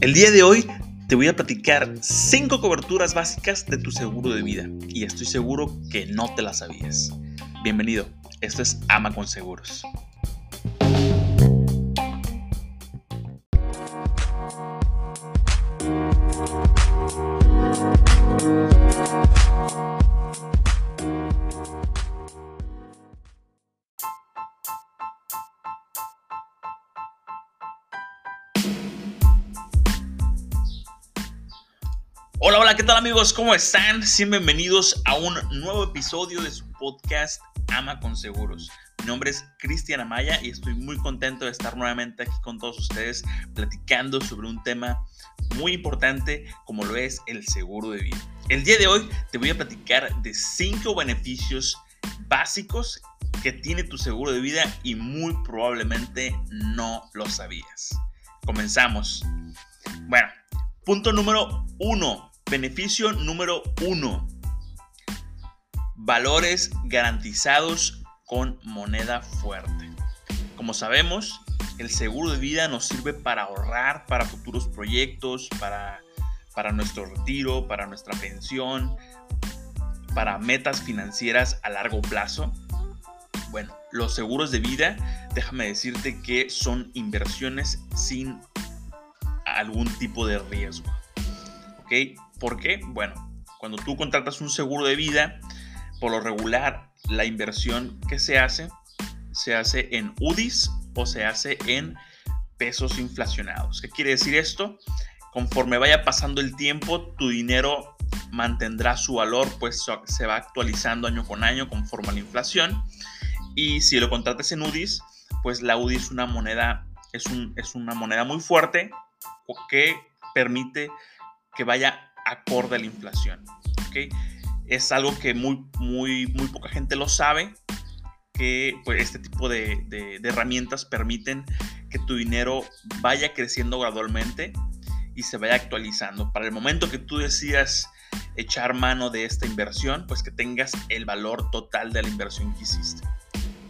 El día de hoy te voy a platicar 5 coberturas básicas de tu seguro de vida y estoy seguro que no te las sabías. Bienvenido, esto es Ama con Seguros. Amigos? ¿Cómo están? Bienvenidos a un nuevo episodio de su podcast Ama con Seguros. Mi nombre es Cristian Amaya y estoy muy contento de estar nuevamente aquí con todos ustedes platicando sobre un tema muy importante como lo es el seguro de vida. El día de hoy te voy a platicar de cinco beneficios básicos que tiene tu seguro de vida y muy probablemente no lo sabías. Comenzamos. Bueno, punto número uno Beneficio número uno. Valores garantizados con moneda fuerte. Como sabemos, el seguro de vida nos sirve para ahorrar para futuros proyectos, para, para nuestro retiro, para nuestra pensión, para metas financieras a largo plazo. Bueno, los seguros de vida, déjame decirte que son inversiones sin algún tipo de riesgo. ¿Ok? ¿Por qué? Bueno, cuando tú contratas un seguro de vida, por lo regular la inversión que se hace se hace en UDIs o se hace en pesos inflacionados. ¿Qué quiere decir esto? Conforme vaya pasando el tiempo, tu dinero mantendrá su valor, pues se va actualizando año con año conforme a la inflación. Y si lo contratas en UDIs, pues la UDI es una moneda, es, es una moneda muy fuerte que permite que vaya acorde a la inflación. ¿okay? Es algo que muy, muy, muy poca gente lo sabe, que pues, este tipo de, herramientas permiten que tu dinero vaya creciendo gradualmente y se vaya actualizando. Para el momento que tú decidas echar mano de esta inversión, pues que tengas el valor total de la inversión que hiciste,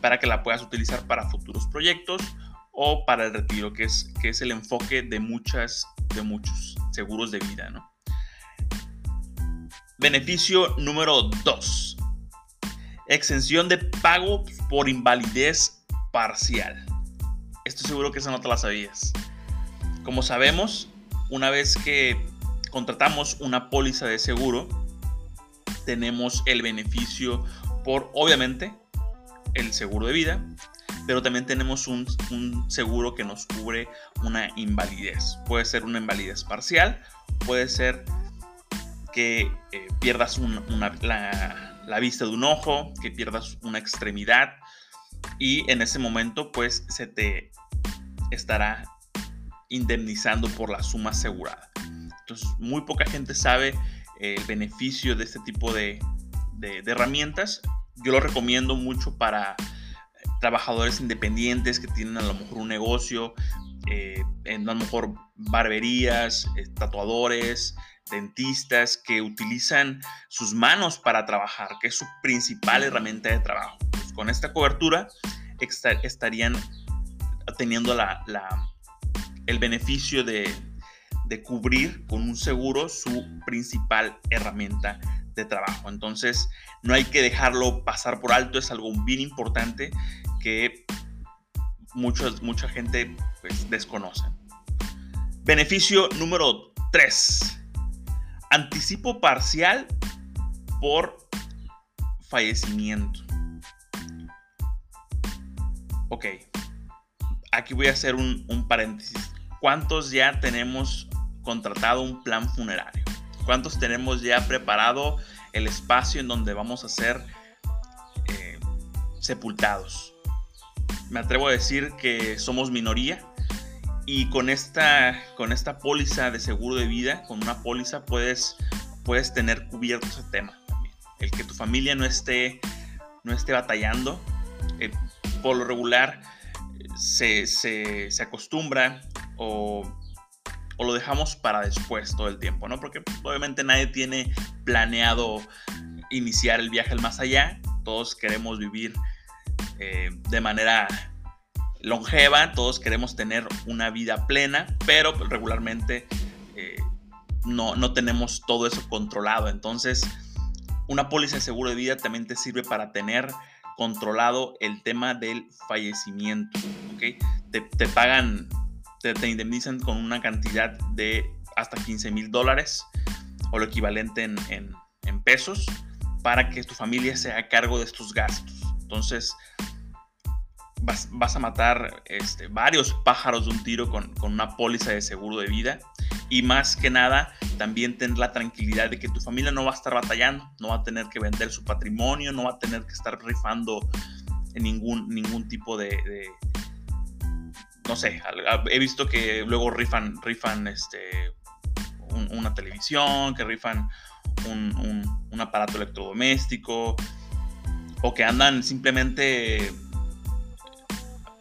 para que la puedas utilizar para futuros proyectos o para el retiro, que es, que es el enfoque de, muchas, de muchos seguros de vida, ¿no? Beneficio número 2. Exención de pago por invalidez parcial. Estoy seguro que esa no te la sabías. Como sabemos, una vez que contratamos una póliza de seguro, tenemos el beneficio por, obviamente, el seguro de vida, pero también tenemos un, un, seguro que nos cubre una invalidez. Puede ser una invalidez parcial, puede ser que eh, pierdas la, vista de un ojo, que pierdas una extremidad y en ese momento pues se te estará indemnizando por la suma asegurada. Entonces muy poca gente sabe el beneficio de este tipo de, herramientas. Yo lo recomiendo mucho para trabajadores independientes que tienen a lo mejor un negocio, eh, en a lo mejor barberías, eh, tatuadores, dentistas que utilizan sus manos para trabajar, que es su principal herramienta de trabajo. Pues con esta cobertura estarían teniendo el beneficio de, cubrir con un seguro su principal herramienta de trabajo. Entonces, no hay que dejarlo pasar por alto, es algo bien importante que mucha gente pues, desconoce. Beneficio número 3. Anticipo parcial por fallecimiento. Ok, aquí voy a hacer un, paréntesis. ¿Cuántos ya tenemos contratado un plan funerario? ¿Cuántos tenemos ya preparado el espacio en donde vamos a ser eh, sepultados? Me atrevo a decir que somos minoría y con esta, con esta póliza de seguro de vida, con una póliza puedes, puedes tener cubierto ese tema. El que tu familia no esté, no esté batallando. Eh, por lo regular se, se, se acostumbra o, o, lo dejamos para después todo el tiempo, ¿no? Porque obviamente nadie tiene planeado iniciar el viaje al más allá. Todos queremos vivir eh, de manera longeva, todos queremos tener una vida plena, pero regularmente eh, no, no tenemos todo eso controlado. Entonces, una póliza de seguro de vida también te sirve para tener controlado el tema del fallecimiento. ¿okay? Te, pagan, te, indemnizan con una cantidad de hasta 15 mil dólares o lo equivalente en, en, pesos para que tu familia se haga cargo de estos gastos. Entonces, vas, vas, a matar este, varios pájaros de un tiro con, con, una póliza de seguro de vida. Y más que nada también tener la tranquilidad de que tu familia no va a estar batallando, no va a tener que vender su patrimonio, no va a tener que estar rifando ningún, ningún tipo de, no sé, he visto que luego rifan, rifan este, una televisión, que rifan un, un, aparato electrodoméstico, o que andan simplemente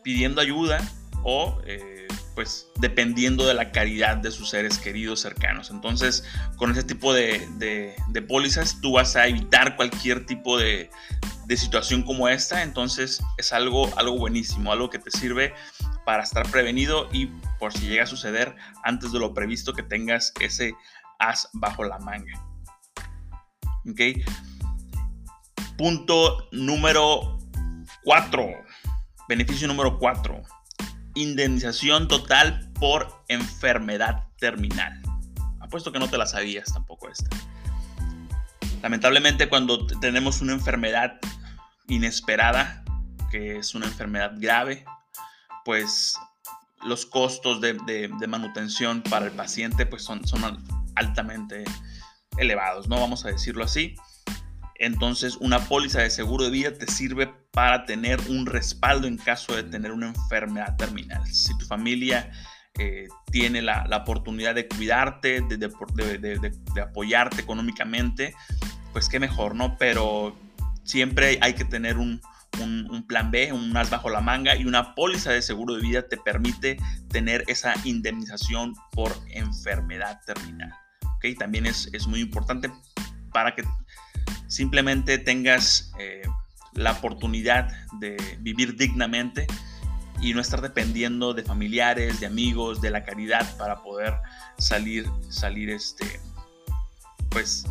pidiendo ayuda o eh, pues dependiendo de la caridad de sus seres queridos cercanos. Entonces, con ese tipo de, pólizas, tú vas a evitar cualquier tipo de, situación como esta. Entonces, es algo, algo buenísimo, algo que te sirve para estar prevenido y por si llega a suceder antes de lo previsto que tengas ese as bajo la manga. Punto número 4. Beneficio número 4 indemnización total por enfermedad terminal. Apuesto que no te la sabías tampoco esta. Lamentablemente cuando tenemos una enfermedad inesperada, que es una enfermedad grave, pues los costos de, manutención para el paciente pues son, son altamente elevados, ¿no? Vamos a decirlo así. Entonces, una póliza de seguro de vida te sirve para tener un respaldo en caso de tener una enfermedad terminal. Si tu familia eh, tiene la, oportunidad de cuidarte, de, apoyarte económicamente, pues qué mejor, ¿no? Pero siempre hay que tener un, plan B, un as bajo la manga y una póliza de seguro de vida te permite tener esa indemnización por enfermedad terminal. ¿ok? También es, es muy importante para que simplemente tengas eh, la oportunidad de vivir dignamente y no estar dependiendo de familiares, de amigos, de la caridad para poder salir, salir este, pues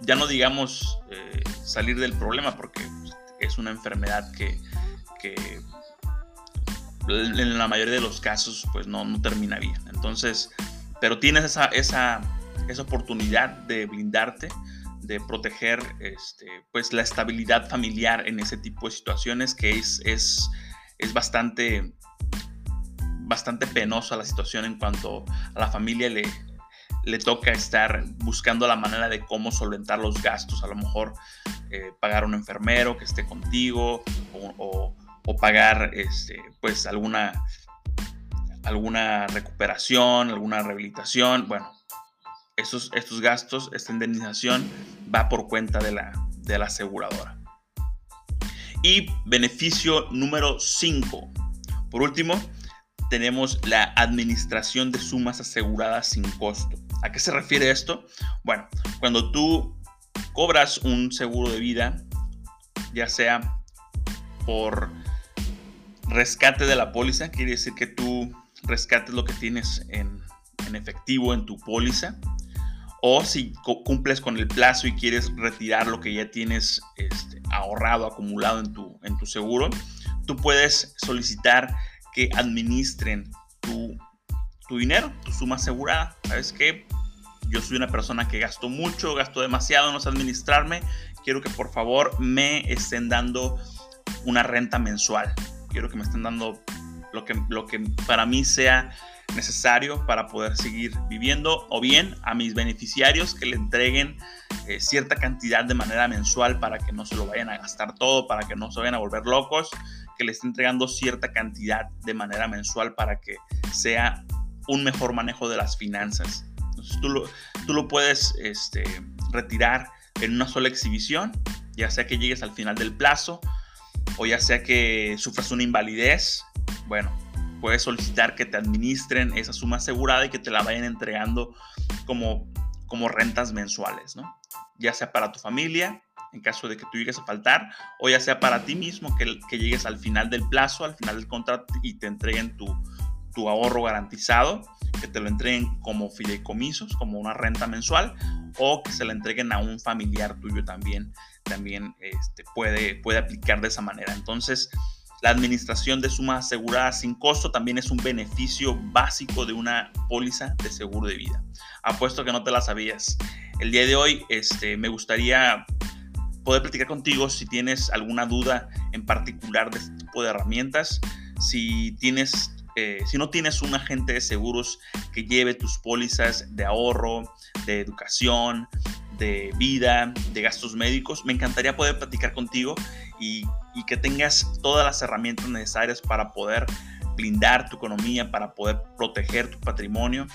ya no digamos eh, salir del problema porque es una enfermedad que, en la mayoría de los casos pues no, no termina bien. Entonces, pero tienes esa, esa, esa oportunidad de blindarte de proteger este, pues la estabilidad familiar en ese tipo de situaciones que es, es, es bastante, bastante penosa la situación en cuanto a la familia le, le toca estar buscando la manera de cómo solventar los gastos, a lo mejor eh, pagar un enfermero que esté contigo o, o, pagar este, pues alguna, alguna recuperación, alguna rehabilitación, bueno, estos, estos gastos, esta indemnización va por cuenta de la, de la aseguradora. Y beneficio número 5. Por último, tenemos la administración de sumas aseguradas sin costo. ¿A qué se refiere esto? Bueno, cuando tú cobras un seguro de vida, ya sea por rescate de la póliza, quiere decir que tú rescates lo que tienes en, en efectivo en tu póliza, o si cumples con el plazo y quieres retirar lo que ya tienes este, ahorrado, acumulado en tu, en tu seguro, tú puedes solicitar que administren tu, tu dinero, tu suma asegurada. ¿Sabes qué? Yo soy una persona que gasto mucho, gasto demasiado, no sé administrarme. Quiero que por favor me estén dando una renta mensual. Quiero que me estén dando lo que, lo que para mí sea necesario para poder seguir viviendo o bien a mis beneficiarios que le entreguen eh, cierta cantidad de manera mensual para que no se lo vayan a gastar todo, para que no se vayan a volver locos, que le esté entregando cierta cantidad de manera mensual para que sea un mejor manejo de las finanzas. Entonces tú lo, tú lo puedes este, retirar en una sola exhibición, ya sea que llegues al final del plazo o ya sea que sufras una invalidez. Bueno, puedes solicitar que te administren esa suma asegurada y que te la vayan entregando como, como rentas mensuales, ¿no? Ya sea para tu familia en caso de que tú llegues a faltar, o ya sea para ti mismo que, que llegues al final del plazo, al final del contrato y te entreguen tu, tu ahorro garantizado, que te lo entreguen como fideicomisos, como una renta mensual, o que se la entreguen a un familiar tuyo también, también este, puede, puede aplicar de esa manera. Entonces, la administración de sumas aseguradas sin costo también es un beneficio básico de una póliza de seguro de vida. Apuesto que no te la sabías. El día de hoy este, me gustaría poder platicar contigo si tienes alguna duda en particular de este tipo de herramientas. Si tienes eh, si no tienes un agente de seguros que lleve tus pólizas de ahorro, de educación, de vida, de gastos médicos, me encantaría poder platicar contigo y, y que tengas todas las herramientas necesarias para poder blindar tu economía, para poder proteger tu patrimonio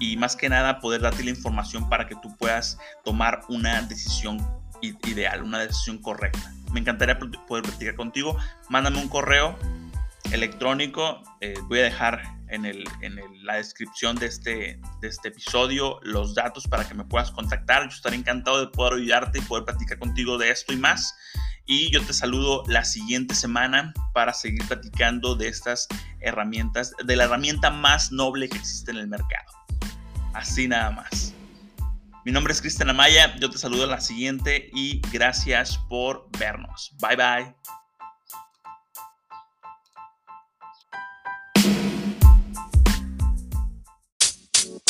y más que nada poder darte la información para que tú puedas tomar una decisión ideal, una decisión correcta. Me encantaría poder platicar contigo. Mándame un correo electrónico. Eh, voy a dejar en, el, en la descripción de este, de este episodio los datos para que me puedas contactar. Yo estaré encantado de poder ayudarte y poder platicar contigo de esto y más. Y yo te saludo la siguiente semana para seguir platicando de estas herramientas, de la herramienta más noble que existe en el mercado. Así nada más. Mi nombre es Cristian Amaya, yo te saludo la siguiente y gracias por vernos. Bye bye.